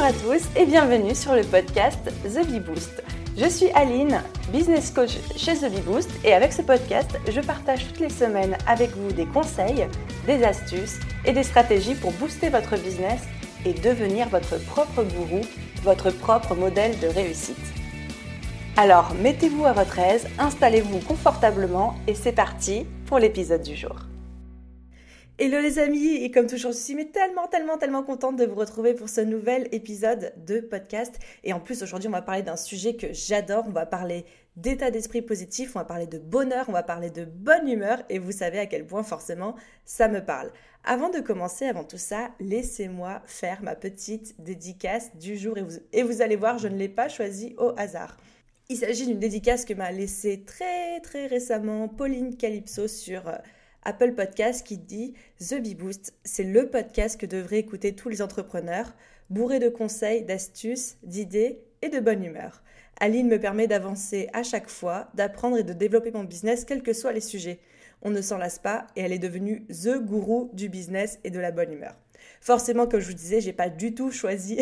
Bonjour à tous et bienvenue sur le podcast The Bee Boost. Je suis Aline, business coach chez The Bee Boost et avec ce podcast, je partage toutes les semaines avec vous des conseils, des astuces et des stratégies pour booster votre business et devenir votre propre gourou, votre propre modèle de réussite. Alors, mettez-vous à votre aise, installez-vous confortablement et c'est parti pour l'épisode du jour. Hello les amis, et comme toujours, je suis tellement, tellement, tellement contente de vous retrouver pour ce nouvel épisode de podcast. Et en plus, aujourd'hui, on va parler d'un sujet que j'adore. On va parler d'état d'esprit positif, on va parler de bonheur, on va parler de bonne humeur, et vous savez à quel point forcément ça me parle. Avant de commencer, avant tout ça, laissez-moi faire ma petite dédicace du jour, et vous, allez voir, je ne l'ai pas choisi au hasard. Il s'agit d'une dédicace que m'a laissée très très récemment Pauline Calypso sur euh, Apple Podcast qui dit The Bee Boost, c'est le podcast que devraient écouter tous les entrepreneurs, bourré de conseils, d'astuces, d'idées et de bonne humeur. Aline me permet d'avancer à chaque fois, d'apprendre et de développer mon business, quels que soient les sujets. On ne s'en lasse pas et elle est devenue the gourou du business et de la bonne humeur. Forcément, comme je vous disais, j'ai pas du tout choisi,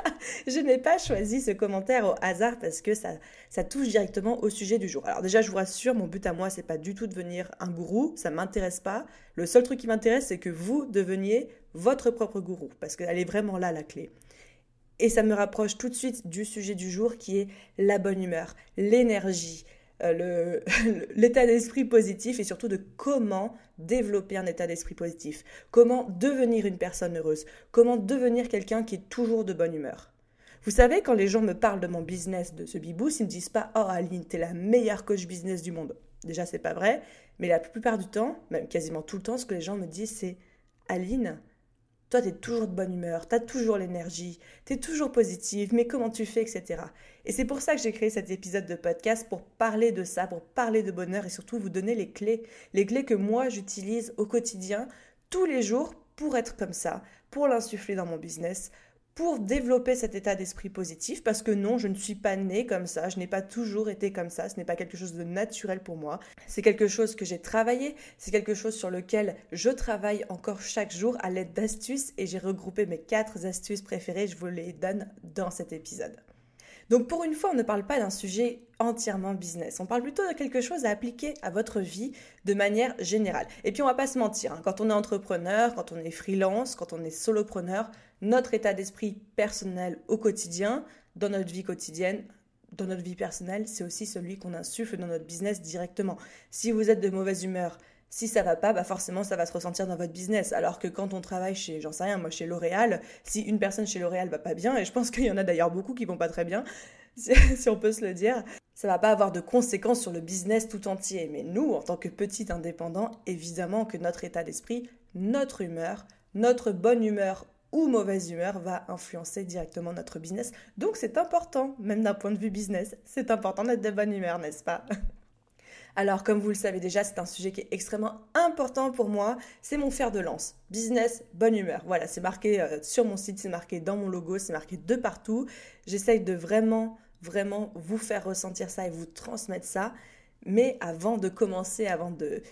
je n'ai pas choisi ce commentaire au hasard parce que ça, ça touche directement au sujet du jour. Alors déjà, je vous rassure, mon but à moi, c'est pas du tout de devenir un gourou, ça m'intéresse pas. Le seul truc qui m'intéresse, c'est que vous deveniez votre propre gourou parce qu'elle est vraiment là la clé. Et ça me rapproche tout de suite du sujet du jour qui est la bonne humeur, l'énergie, euh, l'état d'esprit positif et surtout de comment développer un état d'esprit positif, comment devenir une personne heureuse, comment devenir quelqu'un qui est toujours de bonne humeur. Vous savez, quand les gens me parlent de mon business, de ce bibous, ils ne me disent pas Oh Aline, t'es la meilleure coach business du monde. Déjà, c'est pas vrai, mais la plupart du temps, même quasiment tout le temps, ce que les gens me disent, c'est Aline, toi, tu es toujours de bonne humeur, tu as toujours l'énergie, tu es toujours positive, mais comment tu fais, etc. Et c'est pour ça que j'ai créé cet épisode de podcast, pour parler de ça, pour parler de bonheur et surtout vous donner les clés, les clés que moi j'utilise au quotidien, tous les jours, pour être comme ça, pour l'insuffler dans mon business, pour développer cet état d'esprit positif, parce que non, je ne suis pas née comme ça, je n'ai pas toujours été comme ça, ce n'est pas quelque chose de naturel pour moi, c'est quelque chose que j'ai travaillé, c'est quelque chose sur lequel je travaille encore chaque jour à l'aide d'astuces, et j'ai regroupé mes quatre astuces préférées, je vous les donne dans cet épisode. Donc pour une fois, on ne parle pas d'un sujet entièrement business. On parle plutôt de quelque chose à appliquer à votre vie de manière générale. Et puis on va pas se mentir, hein. quand on est entrepreneur, quand on est freelance, quand on est solopreneur, notre état d'esprit personnel au quotidien, dans notre vie quotidienne, dans notre vie personnelle, c'est aussi celui qu'on insuffle dans notre business directement. Si vous êtes de mauvaise humeur, si ça va pas, bah forcément ça va se ressentir dans votre business. Alors que quand on travaille chez, j'en sais rien, moi chez L'Oréal, si une personne chez L'Oréal va pas bien, et je pense qu'il y en a d'ailleurs beaucoup qui vont pas très bien, si on peut se le dire, ça va pas avoir de conséquences sur le business tout entier. Mais nous, en tant que petit indépendant, évidemment que notre état d'esprit, notre humeur, notre bonne humeur ou mauvaise humeur va influencer directement notre business. Donc c'est important, même d'un point de vue business, c'est important d'être de bonne humeur, n'est-ce pas? Alors comme vous le savez déjà, c'est un sujet qui est extrêmement important pour moi, c'est mon fer de lance. Business, bonne humeur. Voilà, c'est marqué euh, sur mon site, c'est marqué dans mon logo, c'est marqué de partout. J'essaye de vraiment, vraiment vous faire ressentir ça et vous transmettre ça. Mais avant de commencer, avant de,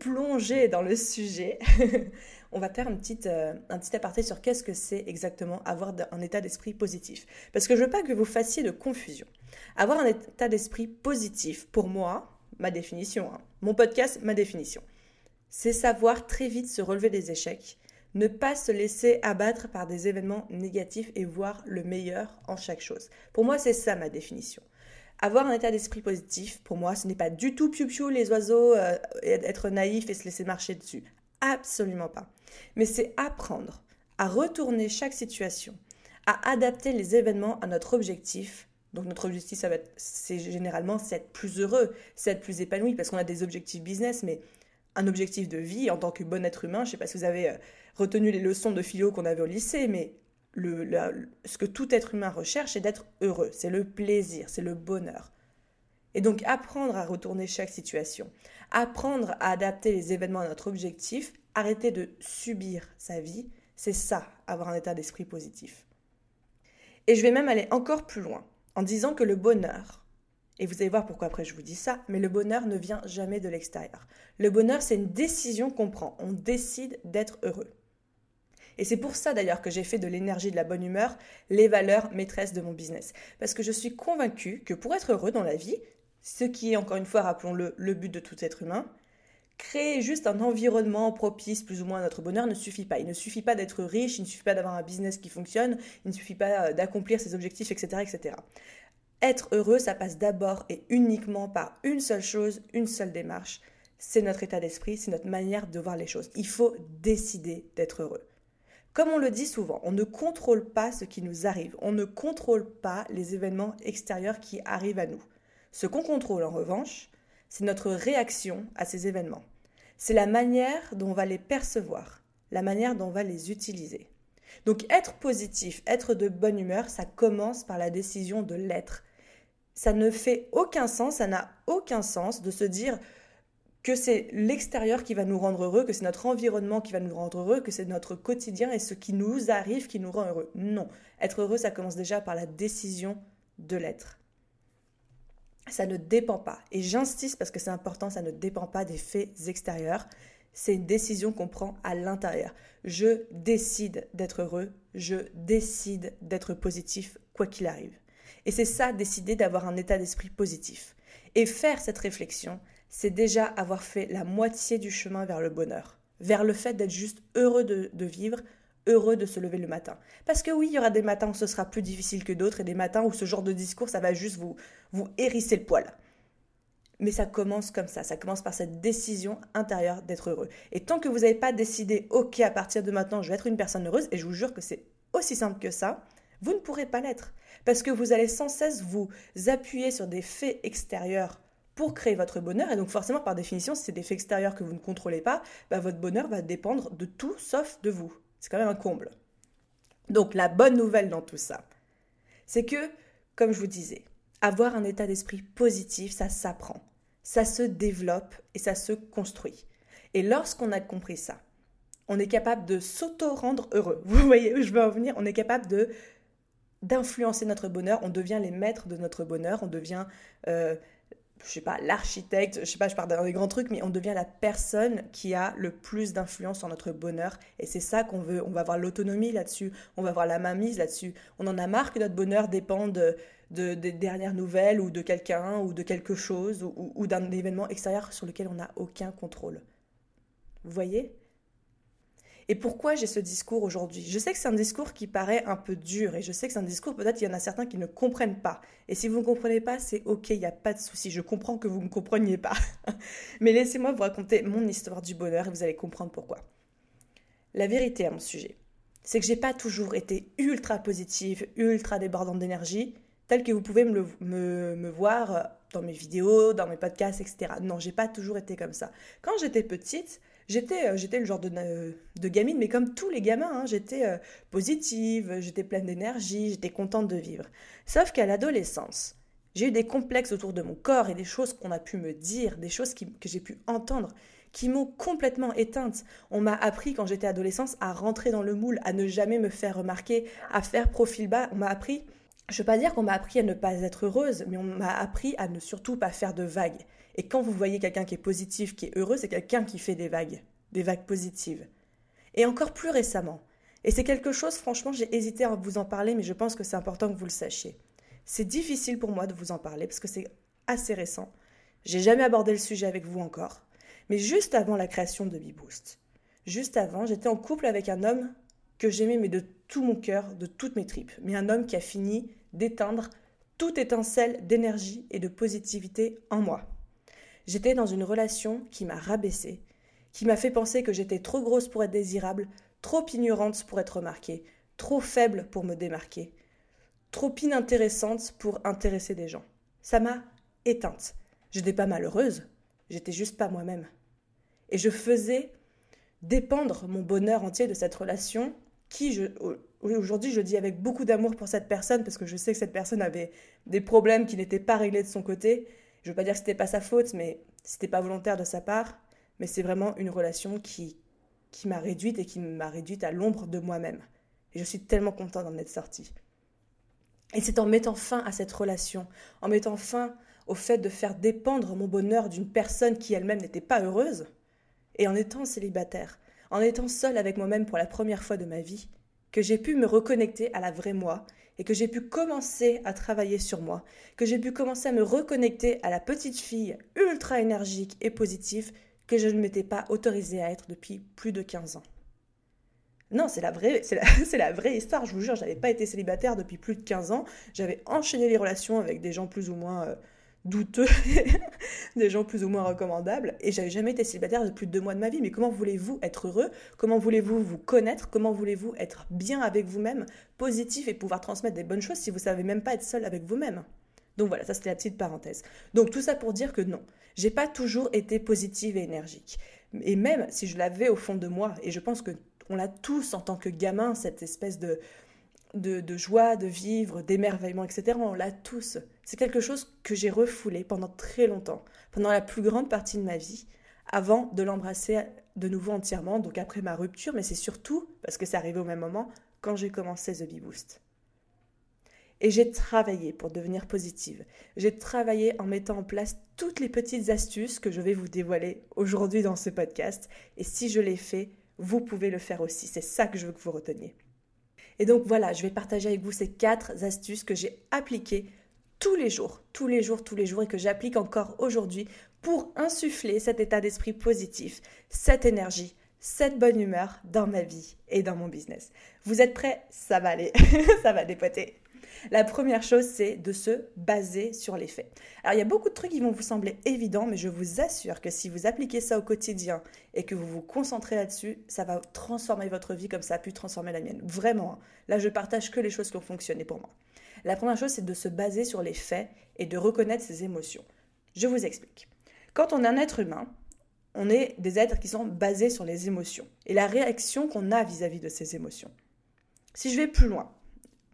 plonger dans le sujet, on va faire une petite, euh, un petit aparté sur qu'est-ce que c'est exactement avoir un état d'esprit positif. Parce que je veux pas que vous fassiez de confusion. Avoir un état d'esprit positif, pour moi, ma définition, hein, mon podcast, ma définition, c'est savoir très vite se relever des échecs, ne pas se laisser abattre par des événements négatifs et voir le meilleur en chaque chose. Pour moi, c'est ça ma définition. Avoir un état d'esprit positif, pour moi, ce n'est pas du tout piou-piou les oiseaux, euh, être naïf et se laisser marcher dessus. Absolument pas. Mais c'est apprendre à retourner chaque situation, à adapter les événements à notre objectif. Donc notre objectif, ça va c'est généralement c'est être plus heureux, c'est être plus épanoui, parce qu'on a des objectifs business, mais un objectif de vie en tant que bon être humain. Je sais pas si vous avez euh, retenu les leçons de philo qu'on avait au lycée, mais le, ce que tout être humain recherche, c'est d'être heureux, c'est le plaisir, c'est le bonheur. Et donc apprendre à retourner chaque situation, apprendre à adapter les événements à notre objectif, arrêter de subir sa vie, c'est ça, avoir un état d'esprit positif. Et je vais même aller encore plus loin en disant que le bonheur, et vous allez voir pourquoi après je vous dis ça, mais le bonheur ne vient jamais de l'extérieur. Le bonheur, c'est une décision qu'on prend. On décide d'être heureux. Et c'est pour ça d'ailleurs que j'ai fait de l'énergie de la bonne humeur les valeurs maîtresses de mon business. Parce que je suis convaincue que pour être heureux dans la vie, ce qui est encore une fois, rappelons-le, le but de tout être humain, créer juste un environnement propice plus ou moins à notre bonheur ne suffit pas. Il ne suffit pas d'être riche, il ne suffit pas d'avoir un business qui fonctionne, il ne suffit pas euh, d'accomplir ses objectifs, etc., etc. Être heureux, ça passe d'abord et uniquement par une seule chose, une seule démarche. C'est notre état d'esprit, c'est notre manière de voir les choses. Il faut décider d'être heureux. Comme on le dit souvent, on ne contrôle pas ce qui nous arrive, on ne contrôle pas les événements extérieurs qui arrivent à nous. Ce qu'on contrôle en revanche, c'est notre réaction à ces événements. C'est la manière dont on va les percevoir, la manière dont on va les utiliser. Donc être positif, être de bonne humeur, ça commence par la décision de l'être. Ça ne fait aucun sens, ça n'a aucun sens de se dire que c'est l'extérieur qui va nous rendre heureux, que c'est notre environnement qui va nous rendre heureux, que c'est notre quotidien et ce qui nous arrive qui nous rend heureux. Non, être heureux, ça commence déjà par la décision de l'être ça ne dépend pas. Et j'insiste parce que c'est important, ça ne dépend pas des faits extérieurs. C'est une décision qu'on prend à l'intérieur. Je décide d'être heureux, je décide d'être positif quoi qu'il arrive. Et c'est ça, décider d'avoir un état d'esprit positif. Et faire cette réflexion, c'est déjà avoir fait la moitié du chemin vers le bonheur, vers le fait d'être juste heureux de, de vivre, heureux de se lever le matin. Parce que oui, il y aura des matins où ce sera plus difficile que d'autres et des matins où ce genre de discours, ça va juste vous, vous hérisser le poil. Mais ça commence comme ça, ça commence par cette décision intérieure d'être heureux. Et tant que vous n'avez pas décidé, ok, à partir de maintenant, je vais être une personne heureuse, et je vous jure que c'est aussi simple que ça, vous ne pourrez pas l'être. Parce que vous allez sans cesse vous appuyer sur des faits extérieurs pour créer votre bonheur. Et donc forcément, par définition, si c'est des faits extérieurs que vous ne contrôlez pas, bah, votre bonheur va dépendre de tout sauf de vous. C'est quand même un comble. Donc la bonne nouvelle dans tout ça, c'est que, comme je vous disais, avoir un état d'esprit positif, ça s'apprend, ça se développe et ça se construit. Et lorsqu'on a compris ça, on est capable de s'auto-rendre heureux. Vous voyez où je veux en venir? On est capable d'influencer notre bonheur, on devient les maîtres de notre bonheur, on devient euh, je sais pas, l'architecte, je sais pas, je parle dans des grands trucs, mais on devient la personne qui a le plus d'influence sur notre bonheur. Et c'est ça qu'on veut. On va avoir l'autonomie là-dessus, on va avoir la mainmise là-dessus. On en a marre que notre bonheur dépende de, des dernières nouvelles ou de quelqu'un ou de quelque chose ou, ou d'un événement extérieur sur lequel on n'a aucun contrôle. Vous voyez? Et pourquoi j'ai ce discours aujourd'hui? Je sais que c'est un discours qui paraît un peu dur et je sais que c'est un discours, peut-être il y en a certains qui ne comprennent pas. Et si vous ne comprenez pas, c'est ok, il n'y a pas de souci. Je comprends que vous ne compreniez pas. Mais laissez-moi vous raconter mon histoire du bonheur et vous allez comprendre pourquoi. La vérité à mon sujet, c'est que j'ai pas toujours été ultra positive, ultra débordante d'énergie, telle que vous pouvez me, me, me voir dans mes vidéos, dans mes podcasts, etc. Non, j'ai pas toujours été comme ça. Quand j'étais petite, J'étais, euh, j'étais le genre de, euh, de, gamine, mais comme tous les gamins, hein, j'étais euh, positive, j'étais pleine d'énergie, j'étais contente de vivre. Sauf qu'à l'adolescence, j'ai eu des complexes autour de mon corps et des choses qu'on a pu me dire, des choses que j'ai pu entendre, qui m'ont complètement éteinte. On m'a appris quand j'étais adolescente à rentrer dans le moule, à ne jamais me faire remarquer, à faire profil bas. On m'a appris, je ne veux pas dire qu'on m'a appris à ne pas être heureuse, mais on m'a appris à ne surtout pas faire de vagues. Et quand vous voyez quelqu'un qui est positif, qui est heureux, c'est quelqu'un qui fait des vagues, des vagues positives. Et encore plus récemment, et c'est quelque chose, franchement, j'ai hésité à vous en parler, mais je pense que c'est important que vous le sachiez. C'est difficile pour moi de vous en parler parce que c'est assez récent. J'ai jamais abordé le sujet avec vous encore. Mais juste avant la création de BeBoost, juste avant, j'étais en couple avec un homme que j'aimais, mais de tout mon cœur, de toutes mes tripes. Mais un homme qui a fini d'éteindre toute étincelle d'énergie et de positivité en moi. J'étais dans une relation qui m'a rabaissée, qui m'a fait penser que j'étais trop grosse pour être désirable, trop ignorante pour être remarquée, trop faible pour me démarquer, trop inintéressante pour intéresser des gens. Ça m'a éteinte. Je n'étais pas malheureuse, j'étais juste pas moi-même. Et je faisais dépendre mon bonheur entier de cette relation qui, aujourd'hui, je dis avec beaucoup d'amour pour cette personne parce que je sais que cette personne avait des problèmes qui n'étaient pas réglés de son côté je veux pas dire que c'était pas sa faute, mais c'était pas volontaire de sa part. Mais c'est vraiment une relation qui, qui m'a réduite et qui m'a réduite à l'ombre de moi-même. Et je suis tellement contente d'en être sortie. Et c'est en mettant fin à cette relation, en mettant fin au fait de faire dépendre mon bonheur d'une personne qui elle-même n'était pas heureuse, et en étant célibataire, en étant seule avec moi-même pour la première fois de ma vie, que j'ai pu me reconnecter à la vraie moi et que j'ai pu commencer à travailler sur moi, que j'ai pu commencer à me reconnecter à la petite fille ultra énergique et positive que je ne m'étais pas autorisée à être depuis plus de 15 ans. Non, c'est la vraie, c'est la, vraie histoire, je vous jure, j'avais pas été célibataire depuis plus de 15 ans, j'avais enchaîné les relations avec des gens plus ou moins euh, douteux, des gens plus ou moins recommandables, et j'avais jamais été célibataire de plus de deux mois de ma vie. Mais comment voulez-vous être heureux? Comment voulez-vous vous connaître? Comment voulez-vous être bien avec vous-même, positif et pouvoir transmettre des bonnes choses si vous savez même pas être seul avec vous-même? Donc voilà, ça c'était la petite parenthèse. Donc tout ça pour dire que non, j'ai pas toujours été positive et énergique. Et même si je l'avais au fond de moi, et je pense que on l'a tous en tant que gamin, cette espèce de de, joie de vivre, d'émerveillement, etc. On l'a tous. C'est quelque chose que j'ai refoulé pendant très longtemps, pendant la plus grande partie de ma vie, avant de l'embrasser de nouveau entièrement, donc après ma rupture, mais c'est surtout, parce que c'est arrivé au même moment, quand j'ai commencé The Bee Boost. Et j'ai travaillé pour devenir positive. J'ai travaillé en mettant en place toutes les petites astuces que je vais vous dévoiler aujourd'hui dans ce podcast. Et si je l'ai fait, vous pouvez le faire aussi. C'est ça que je veux que vous reteniez. Et donc voilà, je vais partager avec vous ces quatre astuces que j'ai appliquées tous les jours, tous les jours, tous les jours et que j'applique encore aujourd'hui pour insuffler cet état d'esprit positif, cette énergie, cette bonne humeur dans ma vie et dans mon business. Vous êtes prêts? Ça va aller, ça va dépoter. La première chose, c'est de se baser sur les faits. Alors, il y a beaucoup de trucs qui vont vous sembler évidents, mais je vous assure que si vous appliquez ça au quotidien et que vous vous concentrez là-dessus, ça va transformer votre vie comme ça a pu transformer la mienne. Vraiment. Hein. Là, je partage que les choses qui ont fonctionné pour moi. La première chose, c'est de se baser sur les faits et de reconnaître ses émotions. Je vous explique. Quand on est un être humain, on est des êtres qui sont basés sur les émotions et la réaction qu'on a vis à -vis de ces émotions. Si je vais plus loin,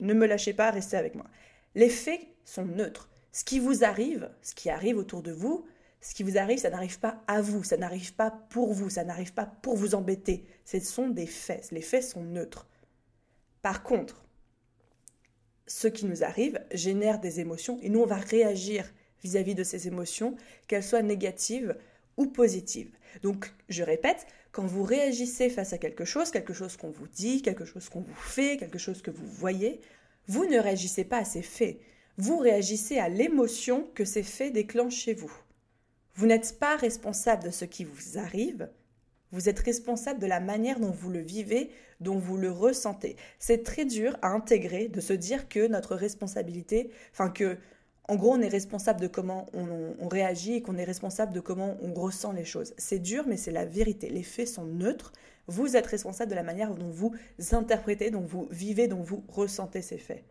ne me lâchez pas, restez avec moi. Les faits sont neutres. Ce qui vous arrive, ce qui arrive autour de vous, ce qui vous arrive, ça n'arrive pas à vous, ça n'arrive pas pour vous, ça n'arrive pas pour vous embêter. Ce sont des faits. Les faits sont neutres. Par contre, ce qui nous arrive génère des émotions et nous, on va réagir vis-à-vis de ces émotions, qu'elles soient négatives ou positives. Donc, je répète, quand vous réagissez face à quelque chose, quelque chose qu'on vous dit, quelque chose qu'on vous fait, quelque chose que vous voyez, vous ne réagissez pas à ces faits. Vous réagissez à l'émotion que ces faits déclenchent chez vous. Vous n'êtes pas responsable de ce qui vous arrive, vous êtes responsable de la manière dont vous le vivez, dont vous le ressentez. C'est très dur à intégrer de se dire que notre responsabilité, enfin que en gros, on est responsable de comment on, réagit et qu'on est responsable de comment on ressent les choses. C'est dur, mais c'est la vérité. Les faits sont neutres. Vous êtes responsable de la manière dont vous interprétez, dont vous vivez, dont vous ressentez ces faits.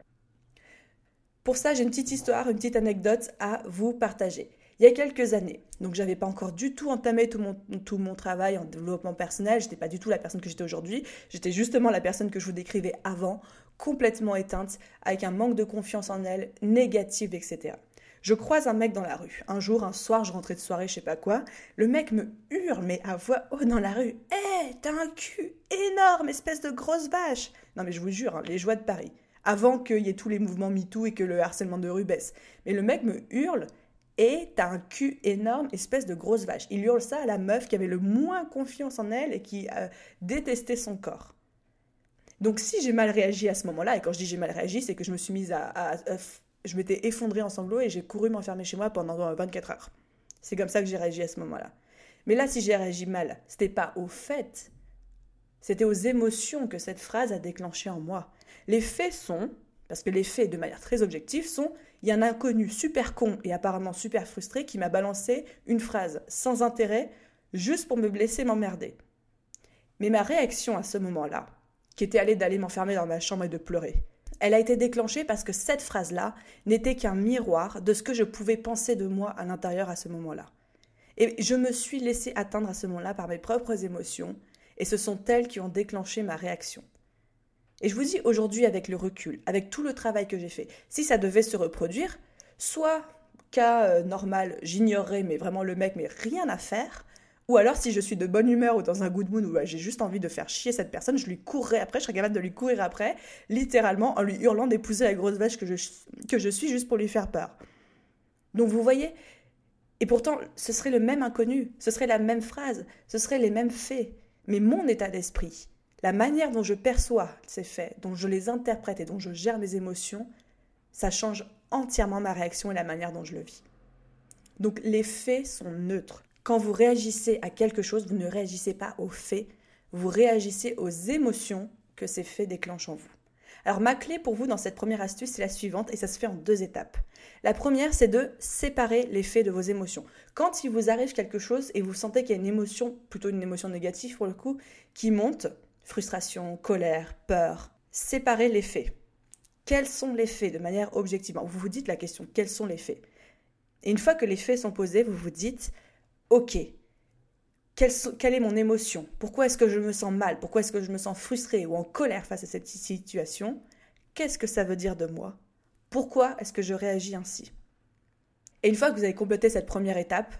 Pour ça, j'ai une petite histoire, une petite anecdote à vous partager. Il y a quelques années, donc j'avais pas encore du tout entamé tout mon, tout mon travail en développement personnel, j'étais pas du tout la personne que j'étais aujourd'hui, j'étais justement la personne que je vous décrivais avant, complètement éteinte, avec un manque de confiance en elle, négative, etc. Je croise un mec dans la rue. Un jour, un soir, je rentrais de soirée, je sais pas quoi. Le mec me hurle, mais à voix haute dans la rue. Hé, t'as un cul énorme, espèce de grosse vache Non, mais je vous jure, hein, les joies de Paris. Avant qu'il y ait tous les mouvements MeToo et que le harcèlement de rue baisse. Mais le mec me hurle, et t'as un cul énorme, espèce de grosse vache. Il hurle ça à la meuf qui avait le moins confiance en elle et qui euh, détestait son corps. Donc si j'ai mal réagi à ce moment-là, et quand je dis j'ai mal réagi, c'est que je me suis mise à, je m'étais effondrée en sanglots et j'ai couru m'enfermer chez moi pendant 24 heures. C'est comme ça que j'ai réagi à ce moment-là. Mais là, si j'ai réagi mal, c'était pas au fait, c'était aux émotions que cette phrase a déclenché en moi. Les faits sont, parce que les faits, de manière très objective, sont il y a un inconnu super con et apparemment super frustré qui m'a balancé une phrase sans intérêt juste pour me blesser, m'emmerder. Mais ma réaction à ce moment-là, qui était allée d'aller m'enfermer dans ma chambre et de pleurer. Elle a été déclenchée parce que cette phrase-là n'était qu'un miroir de ce que je pouvais penser de moi à l'intérieur à ce moment-là. Et je me suis laissée atteindre à ce moment-là par mes propres émotions, et ce sont elles qui ont déclenché ma réaction. Et je vous dis aujourd'hui avec le recul, avec tout le travail que j'ai fait, si ça devait se reproduire, soit cas euh, normal, j'ignorerais mais vraiment le mec mais rien à faire, ou alors, si je suis de bonne humeur ou dans un good mood où j'ai juste envie de faire chier cette personne, je lui courrais après, je serais capable de lui courir après, littéralement en lui hurlant d'épouser la grosse vache que je, que je suis juste pour lui faire peur. Donc vous voyez, et pourtant, ce serait le même inconnu, ce serait la même phrase, ce serait les mêmes faits. mais mon état d'esprit, la manière dont je perçois ces faits, dont je les interprète et dont je gère mes émotions, ça change entièrement ma réaction et la manière dont je le vis. Donc les faits sont neutres. Quand vous réagissez à quelque chose, vous ne réagissez pas aux faits, vous réagissez aux émotions que ces faits déclenchent en vous. Alors ma clé pour vous dans cette première astuce, c'est la suivante et ça se fait en deux étapes. La première, c'est de séparer les faits de vos émotions. Quand il vous arrive quelque chose et vous sentez qu'il y a une émotion, plutôt une émotion négative pour le coup, qui monte, frustration, colère, peur, séparez les faits. Quels sont les faits de manière objective? Vous vous dites la question, quels sont les faits? Et une fois que les faits sont posés, vous vous dites, ok, quelle, est mon émotion? Pourquoi est-ce que je me sens mal? Pourquoi est-ce que je me sens frustrée ou en colère face à cette situation? Qu'est-ce que ça veut dire de moi? Pourquoi est-ce que je réagis ainsi? Et une fois que vous avez complété cette première étape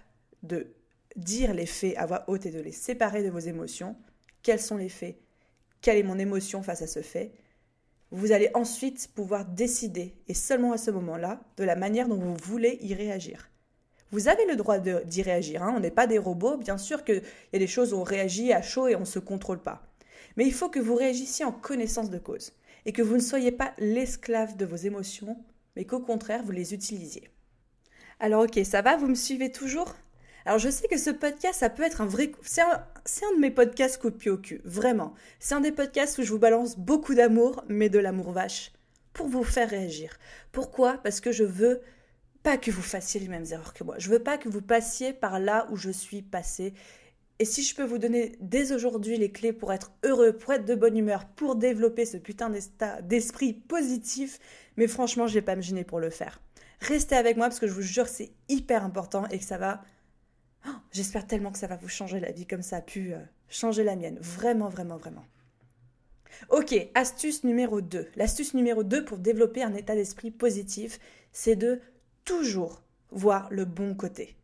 de dire les faits à voix haute et de les séparer de vos émotions, quels sont les faits? Quelle est mon émotion face à ce fait Vous allez ensuite pouvoir décider, et seulement à ce moment-là, de la manière dont vous voulez y réagir. Vous avez le droit d'y réagir. Hein. On n'est pas des robots. Bien sûr qu'il y a des choses où on réagit à chaud et on ne se contrôle pas. Mais il faut que vous réagissiez en connaissance de cause et que vous ne soyez pas l'esclave de vos émotions, mais qu'au contraire, vous les utilisiez. Alors ok, ça va, vous me suivez toujours? Alors je sais que ce podcast, ça peut être un vrai... C'est un, de mes podcasts coup de pied au cul, vraiment. C'est un des podcasts où je vous balance beaucoup d'amour, mais de l'amour vache, pour vous faire réagir. Pourquoi? Parce que je veux pas que vous fassiez les mêmes erreurs que moi. Je veux pas que vous passiez par là où je suis passé. Et si je peux vous donner dès aujourd'hui les clés pour être heureux, pour être de bonne humeur, pour développer ce putain d'esprit positif, mais franchement, je vais pas me gêner pour le faire. Restez avec moi parce que je vous jure c'est hyper important et que ça va. Oh, j'espère tellement que ça va vous changer la vie comme ça a pu euh, changer la mienne. Vraiment, vraiment, vraiment. Ok, astuce numéro 2. L'astuce numéro 2 pour développer un état d'esprit positif, c'est de toujours voir le bon côté.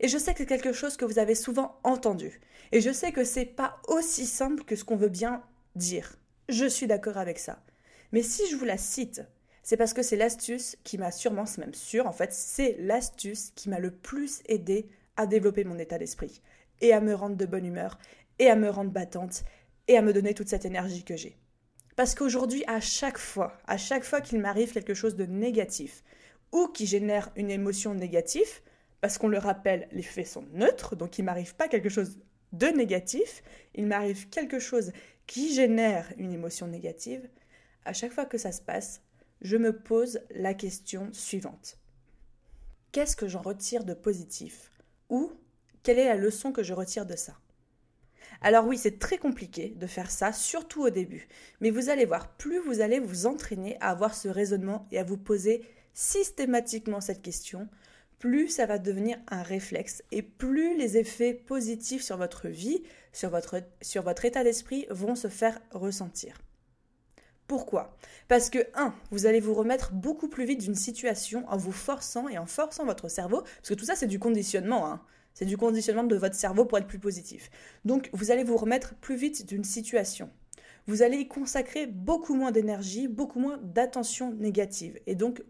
Et je sais que c'est quelque chose que vous avez souvent entendu. Et je sais que c'est pas aussi simple que ce qu'on veut bien dire. Je suis d'accord avec ça. Mais si je vous la cite, c'est parce que c'est l'astuce qui m'a sûrement, c'est même sûr, en fait, c'est l'astuce qui m'a le plus aidé à développer mon état d'esprit et à me rendre de bonne humeur et à me rendre battante et à me donner toute cette énergie que j'ai. Parce qu'aujourd'hui, à chaque fois, à chaque fois qu'il m'arrive quelque chose de négatif, ou qui génère une émotion négative, parce qu'on le rappelle, les faits sont neutres, donc il m'arrive pas quelque chose de négatif, il m'arrive quelque chose qui génère une émotion négative, à chaque fois que ça se passe, je me pose la question suivante. Qu'est-ce que j'en retire de positif Ou quelle est la leçon que je retire de ça alors oui, c'est très compliqué de faire ça, surtout au début. Mais vous allez voir, plus vous allez vous entraîner à avoir ce raisonnement et à vous poser systématiquement cette question, plus ça va devenir un réflexe et plus les effets positifs sur votre vie, sur votre, sur votre état d'esprit vont se faire ressentir. Pourquoi? Parce que, 1, vous allez vous remettre beaucoup plus vite d'une situation en vous forçant et en forçant votre cerveau, parce que tout ça c'est du conditionnement, hein. c'est du conditionnement de votre cerveau pour être plus positif. Donc vous allez vous remettre plus vite d'une situation. Vous allez y consacrer beaucoup moins d'énergie, beaucoup moins d'attention négative, et donc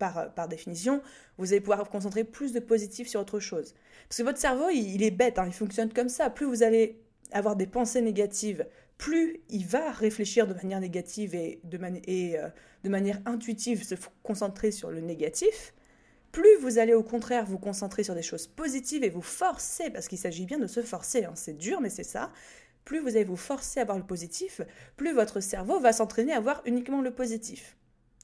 par, définition, vous allez pouvoir vous concentrer plus de positif sur autre chose. Parce que votre cerveau, il, est bête, hein, il fonctionne comme ça. Plus vous allez avoir des pensées négatives, plus il va réfléchir de manière négative et de, euh, manière intuitive se concentrer sur le négatif. Plus vous allez au contraire vous concentrer sur des choses positives et vous forcer, parce qu'il s'agit bien de se forcer, hein, c'est dur mais c'est ça, plus vous allez vous forcer à voir le positif, plus votre cerveau va s'entraîner à voir uniquement le positif.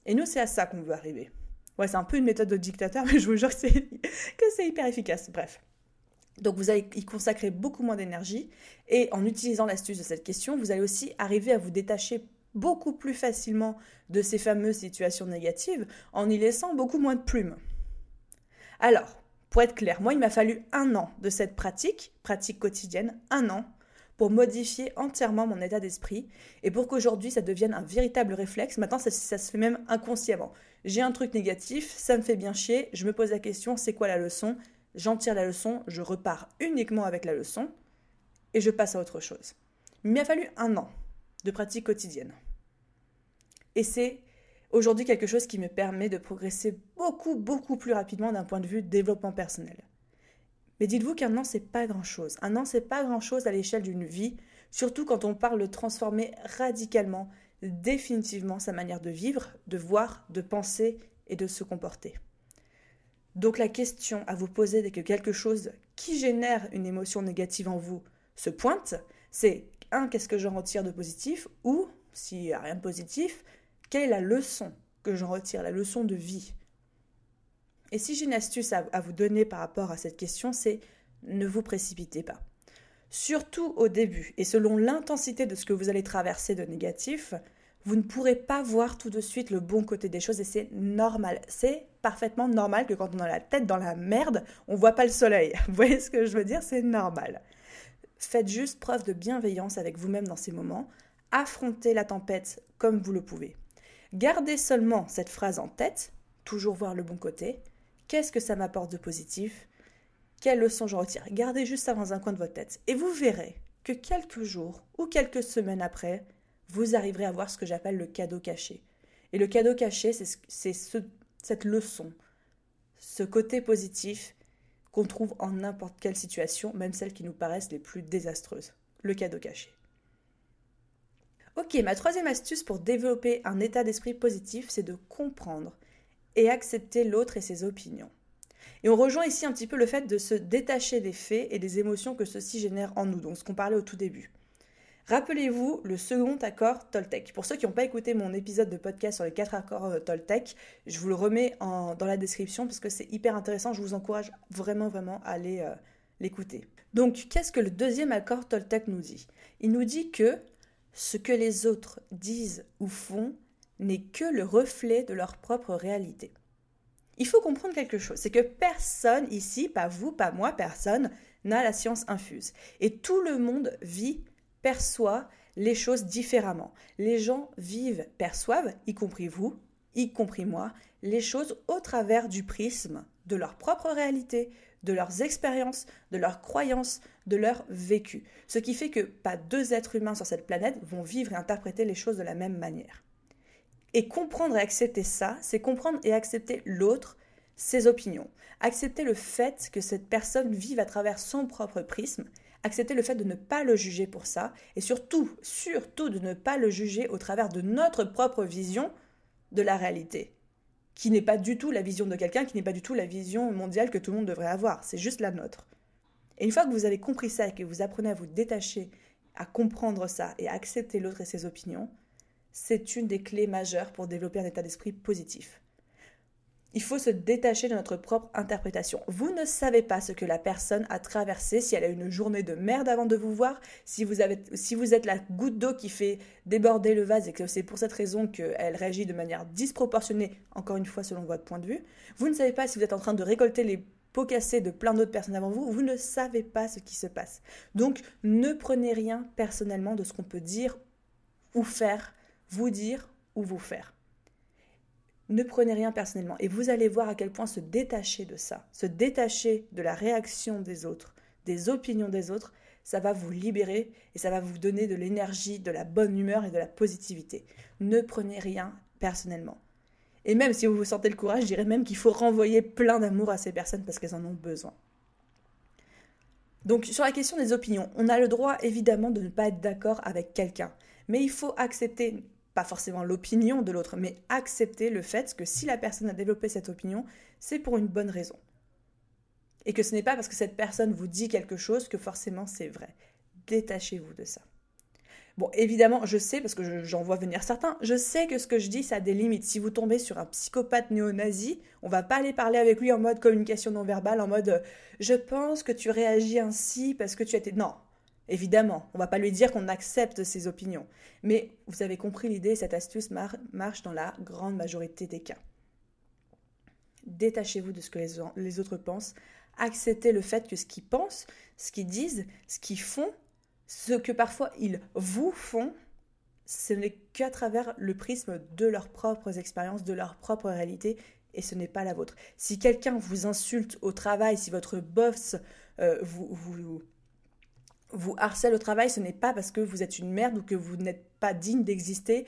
Et nous, c'est à ça qu'on veut arriver. Ouais, c'est un peu une méthode de dictateur, mais je vous jure que c'est hyper efficace. Bref. Donc vous allez y consacrer beaucoup moins d'énergie et en utilisant l'astuce de cette question, vous allez aussi arriver à vous détacher beaucoup plus facilement de ces fameuses situations négatives en y laissant beaucoup moins de plumes. Alors, pour être clair, moi il m'a fallu un an de cette pratique, pratique quotidienne, un an pour modifier entièrement mon état d'esprit et pour qu'aujourd'hui ça devienne un véritable réflexe. Maintenant, ça, se fait même inconsciemment. J'ai un truc négatif, ça me fait bien chier, je me pose la question, c'est quoi la leçon? J'en tire la leçon, je repars uniquement avec la leçon et je passe à autre chose. Il m'a fallu un an de pratique quotidienne. Et c'est aujourd'hui quelque chose qui me permet de progresser beaucoup, beaucoup plus rapidement d'un point de vue développement personnel. Mais dites-vous qu'un an, c'est pas grand-chose. Un an, c'est pas grand-chose à l'échelle d'une vie, surtout quand on parle de transformer radicalement, définitivement sa manière de vivre, de voir, de penser et de se comporter. Donc la question à vous poser dès que quelque chose qui génère une émotion négative en vous se pointe, c'est un, qu'est-ce que j'en retire de positif Ou, s'il n'y a rien de positif, quelle est la leçon que j'en retire, la leçon de vie? Et si j'ai une astuce à, à vous donner par rapport à cette question, c'est ne vous précipitez pas. Surtout au début, et selon l'intensité de ce que vous allez traverser de négatif, vous ne pourrez pas voir tout de suite le bon côté des choses et c'est normal. C'est parfaitement normal que quand on a la tête dans la merde, on voit pas le soleil. Vous voyez ce que je veux dire? C'est normal. Faites juste preuve de bienveillance avec vous-même dans ces moments. Affrontez la tempête comme vous le pouvez. Gardez seulement cette phrase en tête, toujours voir le bon côté. Qu'est-ce que ça m'apporte de positif? Quelle leçon j'en retire? Gardez juste ça dans un coin de votre tête. Et vous verrez que quelques jours ou quelques semaines après, vous arriverez à voir ce que j'appelle le cadeau caché. Et le cadeau caché, c'est cette leçon, ce côté positif qu'on trouve en n'importe quelle situation, même celles qui nous paraissent les plus désastreuses. Le cadeau caché. Ok, ma troisième astuce pour développer un état d'esprit positif, c'est de comprendre et accepter l'autre et ses opinions. Et on rejoint ici un petit peu le fait de se détacher des faits et des émotions que ceux-ci génèrent en nous, donc ce qu'on parlait au tout début. Rappelez-vous le second accord Toltec. Pour ceux qui n'ont pas écouté mon épisode de podcast sur les quatre accords euh, Toltec, je vous le remets dans la description parce que c'est hyper intéressant. Je vous encourage vraiment, vraiment à aller euh, l'écouter. Donc, qu'est-ce que le deuxième accord Toltec nous dit? Il nous dit que ce que les autres disent ou font n'est que le reflet de leur propre réalité. Il faut comprendre quelque chose, c'est que personne ici, pas vous, pas moi, personne, n'a la science infuse. Et tout le monde vit perçoit les choses différemment. Les gens vivent, perçoivent, y compris vous, y compris moi, les choses au travers du prisme de leur propre réalité, de leurs expériences, de leurs croyances, de leur vécu. Ce qui fait que pas deux êtres humains sur cette planète vont vivre et interpréter les choses de la même manière. Et comprendre et accepter ça, c'est comprendre et accepter l'autre, ses opinions. Accepter le fait que cette personne vive à travers son propre prisme accepter le fait de ne pas le juger pour ça, et surtout, surtout de ne pas le juger au travers de notre propre vision de la réalité, qui n'est pas du tout la vision de quelqu'un, qui n'est pas du tout la vision mondiale que tout le monde devrait avoir, c'est juste la nôtre. Et une fois que vous avez compris ça et que vous apprenez à vous détacher, à comprendre ça et à accepter l'autre et ses opinions, c'est une des clés majeures pour développer un état d'esprit positif. Il faut se détacher de notre propre interprétation. Vous ne savez pas ce que la personne a traversé, si elle a une journée de merde avant de vous voir, si vous, si vous êtes la goutte d'eau qui fait déborder le vase et que c'est pour cette raison qu'elle réagit de manière disproportionnée, encore une fois selon votre point de vue. Vous ne savez pas si vous êtes en train de récolter les pots cassés de plein d'autres personnes avant vous. Vous ne savez pas ce qui se passe. Donc ne prenez rien personnellement de ce qu'on peut dire ou faire, vous dire ou vous faire. Ne prenez rien personnellement et vous allez voir à quel point se détacher de ça, se détacher de la réaction des autres, des opinions des autres, ça va vous libérer et ça va vous donner de l'énergie, de la bonne humeur et de la positivité. Ne prenez rien personnellement. Et même si vous vous sentez le courage, je dirais même qu'il faut renvoyer plein d'amour à ces personnes parce qu'elles en ont besoin. Donc sur la question des opinions, on a le droit évidemment de ne pas être d'accord avec quelqu'un, mais il faut accepter pas forcément l'opinion de l'autre, mais accepter le fait que si la personne a développé cette opinion, c'est pour une bonne raison. Et que ce n'est pas parce que cette personne vous dit quelque chose que forcément c'est vrai. Détachez-vous de ça. Bon, évidemment, je sais, parce que j'en vois venir certains, je sais que ce que je dis, ça a des limites. Si vous tombez sur un psychopathe néo-nazi, on va pas aller parler avec lui en mode communication non verbale, en mode je pense que tu réagis ainsi parce que tu as été. Non, Évidemment, on ne va pas lui dire qu'on accepte ses opinions. Mais vous avez compris l'idée, cette astuce marche dans la grande majorité des cas. Détachez-vous de ce que les, autres pensent. Acceptez le fait que ce qu'ils pensent, ce qu'ils disent, ce qu'ils font, ce que parfois ils vous font, ce n'est qu'à travers le prisme de leurs propres expériences, de leur propre réalité, et ce n'est pas la vôtre. Si quelqu'un vous insulte au travail, si votre boss euh, vous, vous vous harcèle au travail, ce n'est pas parce que vous êtes une merde ou que vous n'êtes pas digne d'exister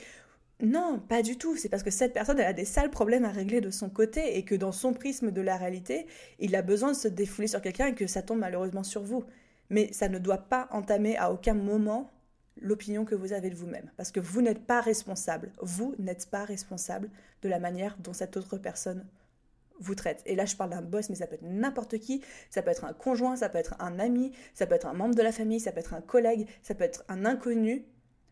Non, pas du tout. C'est parce que cette personne elle a des sales problèmes à régler de son côté et que dans son prisme de la réalité, il a besoin de se défouler sur quelqu'un et que ça tombe malheureusement sur vous. Mais ça ne doit pas entamer à aucun moment l'opinion que vous avez de vous-même. Parce que vous n'êtes pas responsable. Vous n'êtes pas responsable de la manière dont cette autre personne vous traite. Et là, je parle d'un boss, mais ça peut être n'importe qui. Ça peut être un conjoint, ça peut être un ami, ça peut être un membre de la famille, ça peut être un collègue, ça peut être un inconnu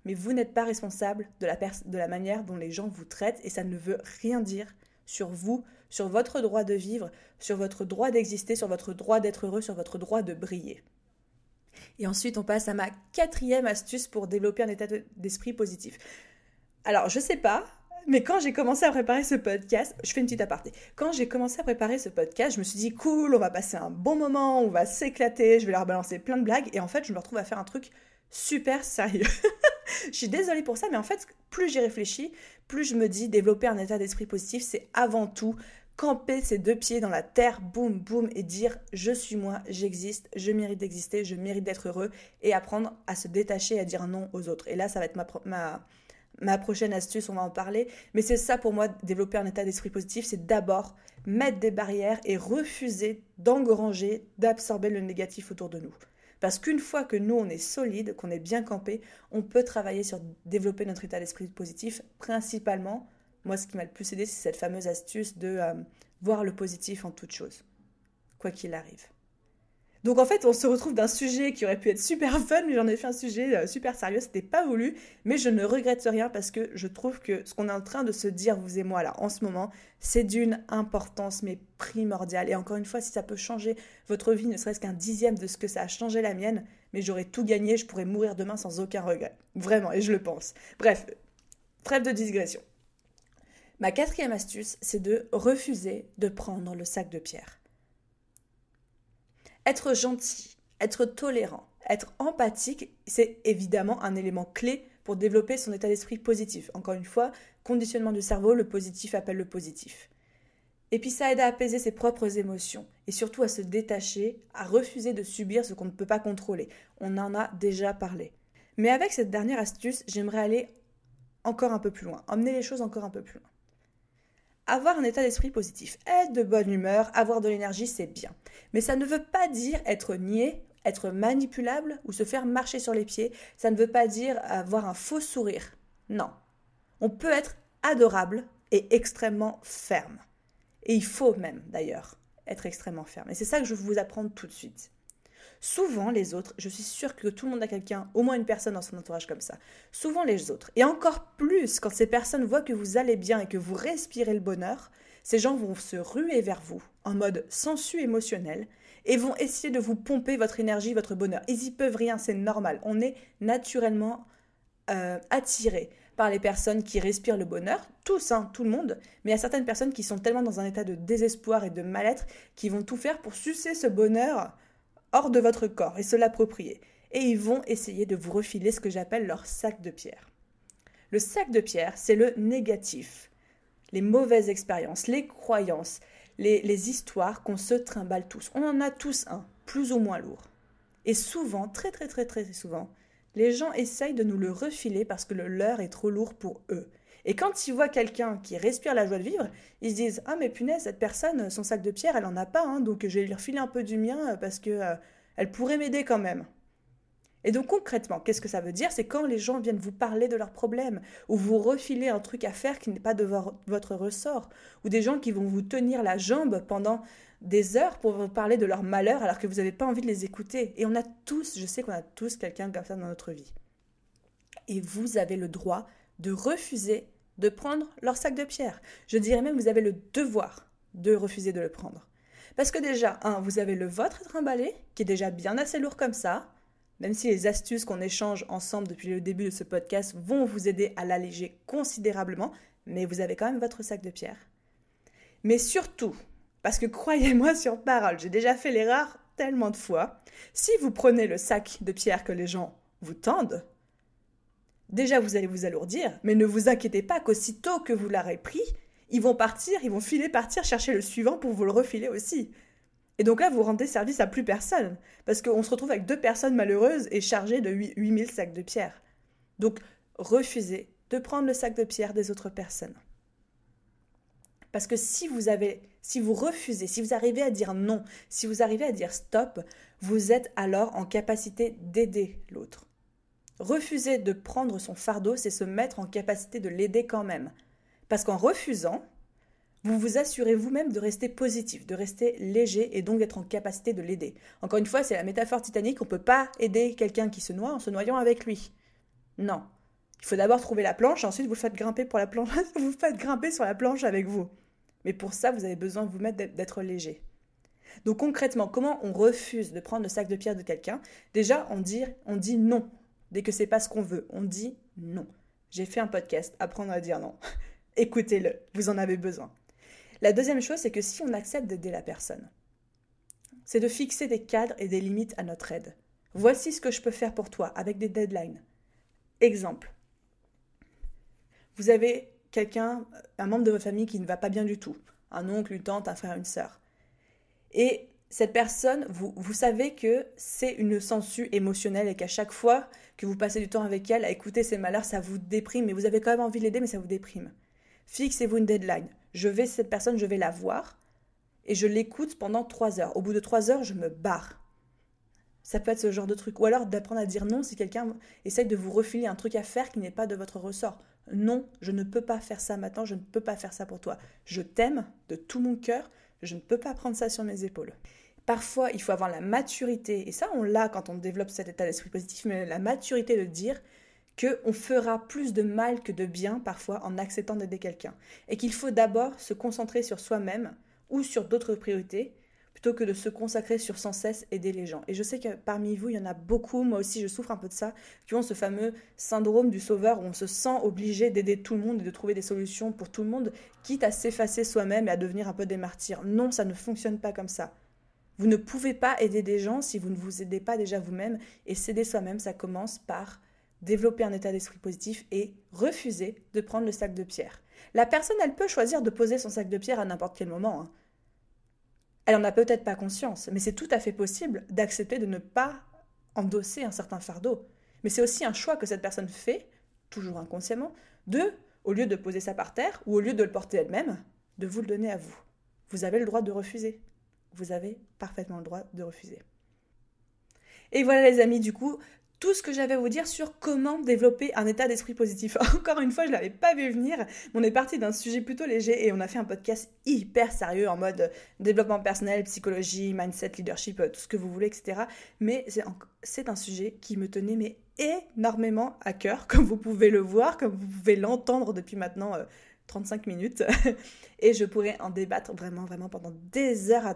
mais vous n'êtes pas responsable de la, de la manière dont les gens vous traitent et ça ne veut rien dire sur vous, sur votre droit de vivre, sur votre droit d'exister, sur votre droit d'être heureux, sur votre droit de briller. Et ensuite, on passe à ma quatrième astuce pour développer un état d'esprit positif. Alors, je sais pas, mais quand j'ai commencé à préparer ce podcast, je fais une petite aparté. Quand j'ai commencé à préparer ce podcast, je me suis dit cool, on va passer un bon moment, on va s'éclater, je vais leur balancer plein de blagues et en fait, je me retrouve à faire un truc super sérieux. je suis désolée pour ça, mais en fait, plus j'y réfléchis, plus je me dis développer un état d'esprit positif, c'est avant tout camper ses deux pieds dans la terre, boum, boum, et dire je suis moi, j'existe, je mérite d'exister, je mérite d'être heureux, et apprendre à se détacher, à dire non aux autres. Et là, ça va être ma, ma, ma prochaine astuce, on va en parler. Mais c'est ça pour moi, développer un état d'esprit positif, c'est d'abord mettre des barrières et refuser d'engranger, d'absorber le négatif autour de nous. Parce qu'une fois que nous, on est solide, qu'on est bien campé, on peut travailler sur développer notre état d'esprit positif, principalement, moi ce qui m'a le plus aidé, c'est cette fameuse astuce de euh, voir le positif en toute chose, quoi qu'il arrive. Donc en fait, on se retrouve d'un sujet qui aurait pu être super fun, mais j'en ai fait un sujet euh, super sérieux, c'était pas voulu, mais je ne regrette rien parce que je trouve que ce qu'on est en train de se dire, vous et moi, là, en ce moment, c'est d'une importance, mais primordiale. Et encore une fois, si ça peut changer votre vie, ne serait-ce qu'un dixième de ce que ça a changé la mienne, mais j'aurais tout gagné, je pourrais mourir demain sans aucun regret. Vraiment, et je le pense. Bref, trêve de digression. Ma quatrième astuce, c'est de refuser de prendre le sac de pierre. Être gentil, être tolérant, être empathique, c'est évidemment un élément clé pour développer son état d'esprit positif. Encore une fois, conditionnement du cerveau, le positif appelle le positif. Et puis ça aide à apaiser ses propres émotions et surtout à se détacher, à refuser de subir ce qu'on ne peut pas contrôler. On en a déjà parlé. Mais avec cette dernière astuce, j'aimerais aller encore un peu plus loin, emmener les choses encore un peu plus loin. Avoir un état d'esprit positif, être de bonne humeur, avoir de l'énergie, c'est bien. Mais ça ne veut pas dire être niais, être manipulable ou se faire marcher sur les pieds. Ça ne veut pas dire avoir un faux sourire. Non. On peut être adorable et extrêmement ferme. Et il faut même, d'ailleurs, être extrêmement ferme. Et c'est ça que je vais vous apprendre tout de suite. Souvent, les autres, je suis sûre que tout le monde a quelqu'un, au moins une personne dans son entourage comme ça. Souvent, les autres. Et encore plus, quand ces personnes voient que vous allez bien et que vous respirez le bonheur, ces gens vont se ruer vers vous en mode sensu émotionnel et vont essayer de vous pomper votre énergie, votre bonheur. Ils y peuvent rien, c'est normal. On est naturellement euh, attiré par les personnes qui respirent le bonheur, tous, hein, tout le monde, mais il y a certaines personnes qui sont tellement dans un état de désespoir et de mal-être qui vont tout faire pour sucer ce bonheur hors de votre corps et se l'approprier. Et ils vont essayer de vous refiler ce que j'appelle leur sac de pierre. Le sac de pierre, c'est le négatif, les mauvaises expériences, les croyances, les, les histoires qu'on se trimballe tous. On en a tous un, plus ou moins lourd. Et souvent, très très très très souvent, les gens essayent de nous le refiler parce que le leur est trop lourd pour eux. Et quand ils voient quelqu'un qui respire la joie de vivre, ils se disent Ah, mais punaise, cette personne, son sac de pierre, elle en a pas, hein, donc je vais lui refiler un peu du mien euh, parce que euh, elle pourrait m'aider quand même. Et donc concrètement, qu'est-ce que ça veut dire? C'est quand les gens viennent vous parler de leurs problèmes, ou vous refiler un truc à faire qui n'est pas de votre ressort, ou des gens qui vont vous tenir la jambe pendant des heures pour vous parler de leur malheur alors que vous n'avez pas envie de les écouter. Et on a tous, je sais qu'on a tous quelqu'un comme ça dans notre vie. Et vous avez le droit de refuser de prendre leur sac de pierre. Je dirais même vous avez le devoir de refuser de le prendre. Parce que déjà, un, vous avez le vôtre à trimballer, qui est déjà bien assez lourd comme ça, même si les astuces qu'on échange ensemble depuis le début de ce podcast vont vous aider à l'alléger considérablement, mais vous avez quand même votre sac de pierre. Mais surtout, parce que croyez-moi sur parole, j'ai déjà fait l'erreur tellement de fois, si vous prenez le sac de pierre que les gens vous tendent, Déjà, vous allez vous alourdir, mais ne vous inquiétez pas qu'aussitôt que vous l'aurez pris, ils vont partir, ils vont filer partir chercher le suivant pour vous le refiler aussi. Et donc là, vous rendez service à plus personne, parce qu'on se retrouve avec deux personnes malheureuses et chargées de 8000 sacs de pierre. Donc, refusez de prendre le sac de pierre des autres personnes. Parce que si vous avez, si vous refusez, si vous arrivez à dire non, si vous arrivez à dire stop, vous êtes alors en capacité d'aider l'autre. Refuser de prendre son fardeau, c'est se mettre en capacité de l'aider quand même. Parce qu'en refusant, vous vous assurez vous-même de rester positif, de rester léger et donc d'être en capacité de l'aider. Encore une fois, c'est la métaphore titanique, on ne peut pas aider quelqu'un qui se noie en se noyant avec lui. Non. Il faut d'abord trouver la planche, ensuite vous faites grimper pour la planche, vous faites grimper sur la planche avec vous. Mais pour ça, vous avez besoin de vous mettre d'être léger. Donc concrètement, comment on refuse de prendre le sac de pierre de quelqu'un? Déjà, on dit, on dit non. Dès que c'est pas ce qu'on veut, on dit non. J'ai fait un podcast, apprendre à dire non. Écoutez-le, vous en avez besoin. La deuxième chose, c'est que si on accepte d'aider la personne, c'est de fixer des cadres et des limites à notre aide. Voici ce que je peux faire pour toi avec des deadlines. Exemple. Vous avez quelqu'un, un membre de votre famille qui ne va pas bien du tout, un oncle, une tante, un frère, une sœur. Et cette personne, vous, vous savez que c'est une sensu émotionnelle et qu'à chaque fois que vous passez du temps avec elle à écouter ses malheurs, ça vous déprime, mais vous avez quand même envie de l'aider, mais ça vous déprime. Fixez-vous une deadline. Je vais, cette personne, je vais la voir et je l'écoute pendant trois heures. Au bout de trois heures, je me barre. Ça peut être ce genre de truc. Ou alors d'apprendre à dire non si quelqu'un essaye de vous refiler un truc à faire qui n'est pas de votre ressort. Non, je ne peux pas faire ça maintenant, je ne peux pas faire ça pour toi. Je t'aime de tout mon cœur, je ne peux pas prendre ça sur mes épaules. Parfois, il faut avoir la maturité, et ça on l'a quand on développe cet état d'esprit positif, mais la maturité de dire qu'on fera plus de mal que de bien parfois en acceptant d'aider quelqu'un. Et qu'il faut d'abord se concentrer sur soi-même ou sur d'autres priorités plutôt que de se consacrer sur sans cesse aider les gens. Et je sais que parmi vous, il y en a beaucoup, moi aussi je souffre un peu de ça, qui ont ce fameux syndrome du sauveur où on se sent obligé d'aider tout le monde et de trouver des solutions pour tout le monde, quitte à s'effacer soi-même et à devenir un peu des martyrs. Non, ça ne fonctionne pas comme ça. Vous ne pouvez pas aider des gens si vous ne vous aidez pas déjà vous-même, et s'aider soi-même, ça commence par développer un état d'esprit positif et refuser de prendre le sac de pierre. La personne, elle peut choisir de poser son sac de pierre à n'importe quel moment. Hein. Elle n'en a peut-être pas conscience, mais c'est tout à fait possible d'accepter de ne pas endosser un certain fardeau. Mais c'est aussi un choix que cette personne fait, toujours inconsciemment, de, au lieu de poser ça par terre, ou au lieu de le porter elle-même, de vous le donner à vous. Vous avez le droit de refuser. Vous avez parfaitement le droit de refuser. Et voilà les amis, du coup, tout ce que j'avais à vous dire sur comment développer un état d'esprit positif. Encore une fois, je ne l'avais pas vu venir. On est parti d'un sujet plutôt léger et on a fait un podcast hyper sérieux en mode développement personnel, psychologie, mindset, leadership, tout ce que vous voulez, etc. Mais c'est un sujet qui me tenait énormément à cœur, comme vous pouvez le voir, comme vous pouvez l'entendre depuis maintenant 35 euh, minutes. et je pourrais en débattre vraiment, vraiment pendant des heures à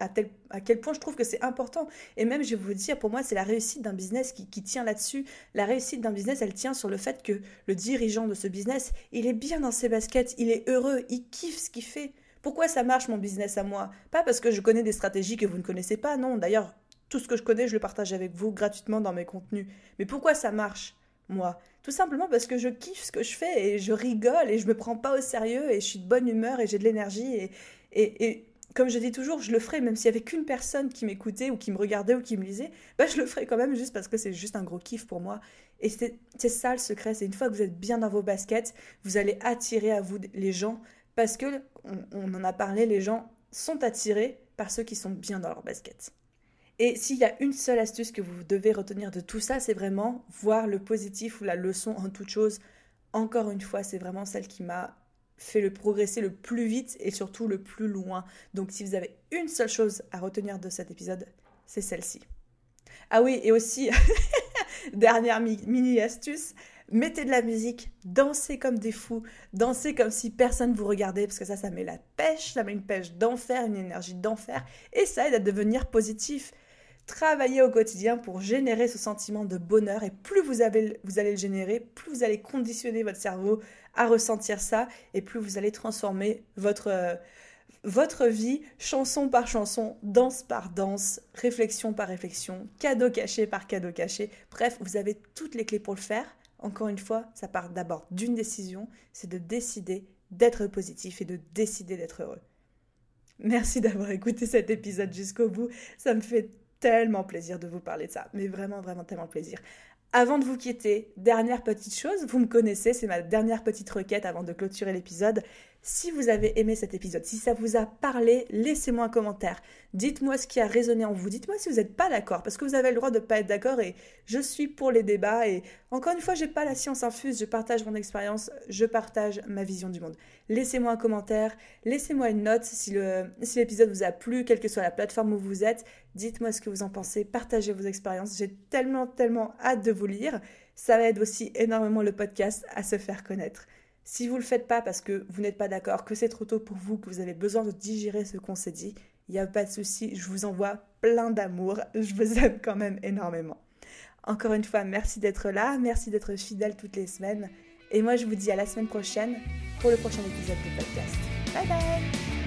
à, tel, à quel point je trouve que c'est important. Et même, je vais vous dire, pour moi, c'est la réussite d'un business qui, qui tient là-dessus. La réussite d'un business, elle tient sur le fait que le dirigeant de ce business, il est bien dans ses baskets, il est heureux, il kiffe ce qu'il fait. Pourquoi ça marche mon business à moi? Pas parce que je connais des stratégies que vous ne connaissez pas, non. D'ailleurs, tout ce que je connais, je le partage avec vous gratuitement dans mes contenus. Mais pourquoi ça marche moi? Tout simplement parce que je kiffe ce que je fais et je rigole et je me prends pas au sérieux et je suis de bonne humeur et j'ai de l'énergie et, et, et comme je dis toujours, je le ferai même s'il y avait qu'une personne qui m'écoutait ou qui me regardait ou qui me lisait, bah je le ferai quand même juste parce que c'est juste un gros kiff pour moi. Et c'est ça le secret, c'est une fois que vous êtes bien dans vos baskets, vous allez attirer à vous les gens parce que, on, en a parlé, les gens sont attirés par ceux qui sont bien dans leur baskets. Et s'il y a une seule astuce que vous devez retenir de tout ça, c'est vraiment voir le positif ou la leçon en toute chose. Encore une fois, c'est vraiment celle qui m'a fait le progresser le plus vite et surtout le plus loin. Donc si vous avez une seule chose à retenir de cet épisode, c'est celle-ci. Ah oui, et aussi, dernière mini astuce, mettez de la musique, dansez comme des fous, dansez comme si personne vous regardait, parce que ça, ça met la pêche, ça met une pêche d'enfer, une énergie d'enfer, et ça aide à devenir positif. Travaillez au quotidien pour générer ce sentiment de bonheur, et plus vous, avez, vous allez le générer, plus vous allez conditionner votre cerveau à ressentir ça et plus vous allez transformer votre, euh, votre vie chanson par chanson, danse par danse, réflexion par réflexion, cadeau caché par cadeau caché. Bref, vous avez toutes les clés pour le faire. Encore une fois, ça part d'abord d'une décision, c'est de décider d'être positif et de décider d'être heureux. Merci d'avoir écouté cet épisode jusqu'au bout. Ça me fait tellement plaisir de vous parler de ça, mais vraiment, vraiment tellement plaisir. Avant de vous quitter, dernière petite chose, vous me connaissez, c'est ma dernière petite requête avant de clôturer l'épisode. Si vous avez aimé cet épisode, si ça vous a parlé, laissez-moi un commentaire. Dites-moi ce qui a résonné en vous. Dites-moi si vous n'êtes pas d'accord, parce que vous avez le droit de ne pas être d'accord et je suis pour les débats. Et encore une fois, je n'ai pas la science infuse, je partage mon expérience, je partage ma vision du monde. Laissez-moi un commentaire, laissez-moi une note si l'épisode vous a plu, quelle que soit la plateforme où vous êtes. Dites-moi ce que vous en pensez, partagez vos expériences. J'ai tellement, tellement hâte de vous lire. Ça va aider aussi énormément le podcast à se faire connaître. Si vous ne le faites pas parce que vous n'êtes pas d'accord, que c'est trop tôt pour vous, que vous avez besoin de digérer ce qu'on s'est dit, il n'y a pas de souci, je vous envoie plein d'amour, je vous aime quand même énormément. Encore une fois, merci d'être là, merci d'être fidèle toutes les semaines, et moi je vous dis à la semaine prochaine pour le prochain épisode du podcast. Bye bye